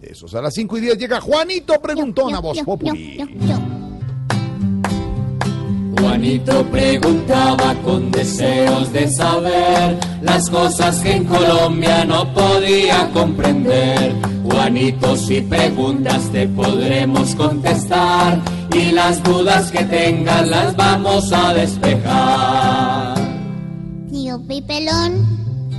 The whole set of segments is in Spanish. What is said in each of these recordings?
Esos a las 5 y 10 llega Juanito Preguntón a Voz Populi. Juanito preguntaba con deseos de saber las cosas que en Colombia no podía comprender. Juanito, si preguntas te podremos contestar y las dudas que tengas las vamos a despejar. Tío Pipelón,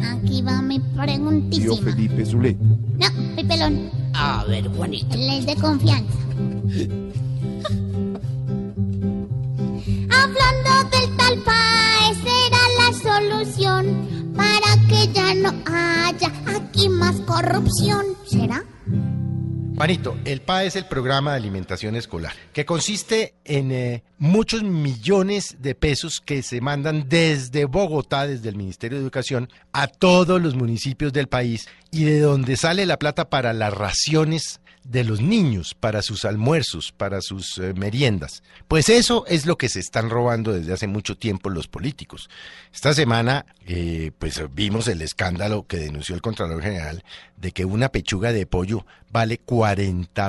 aquí va mi Tío preguntísima. Felipe Zulé. No, Pipelón, A ver, Juanito. él es de confianza. Hablando del tal PAE será la solución para que ya no haya aquí más corrupción. ¿Será? Juanito, el PA es el programa de alimentación escolar, que consiste en eh, muchos millones de pesos que se mandan desde Bogotá, desde el Ministerio de Educación, a todos los municipios del país y de donde sale la plata para las raciones de los niños, para sus almuerzos, para sus eh, meriendas. Pues eso es lo que se están robando desde hace mucho tiempo los políticos. Esta semana, eh, pues vimos el escándalo que denunció el Contralor General de que una pechuga de pollo vale 40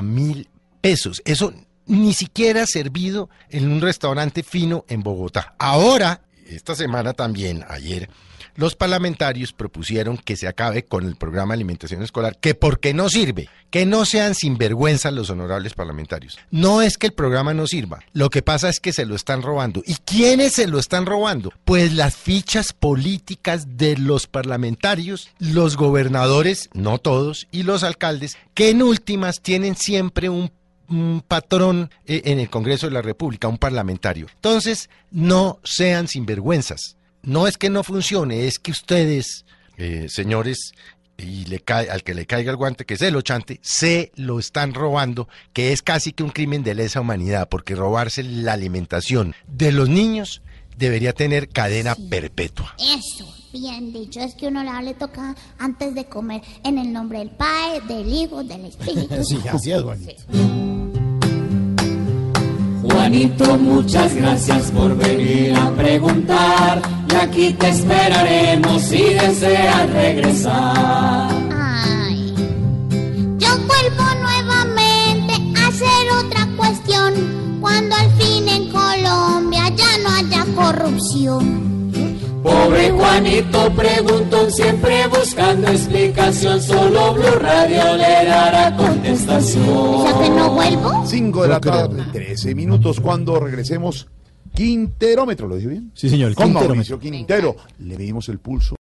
mil pesos. Eso ni siquiera servido en un restaurante fino en Bogotá. Ahora, esta semana también, ayer, los parlamentarios propusieron que se acabe con el programa de alimentación escolar, que porque no sirve, que no sean sinvergüenza los honorables parlamentarios. No es que el programa no sirva, lo que pasa es que se lo están robando. ¿Y quiénes se lo están robando? Pues las fichas políticas de los parlamentarios, los gobernadores, no todos, y los alcaldes, que en últimas tienen siempre un un patrón eh, en el Congreso de la República, un parlamentario. Entonces, no sean sinvergüenzas. No es que no funcione, es que ustedes, eh, señores, y le cae, al que le caiga el guante, que se lo chante, se lo están robando, que es casi que un crimen de lesa humanidad, porque robarse la alimentación de los niños debería tener cadena perpetua. Eso, bien dicho. Es que uno le toca antes de comer en el nombre del Padre, del Hijo, del Espíritu. Sí, así es, Juanito. Juanito, muchas gracias por venir a preguntar. Y aquí te esperaremos si deseas regresar. Ay, yo vuelvo nuevamente a hacer otra cuestión cuando al fin en Colombia ya no haya corrupción. Pobre Juanito preguntó siempre buscando explicación. Solo Blue Radio le dará contestación. O sea que no vuelvo. 5 de la tarde, 13 minutos. Cuando regresemos, Quinterómetro, ¿lo dije bien? Sí, señor, Con. Mauricio Quintero. Le medimos el pulso.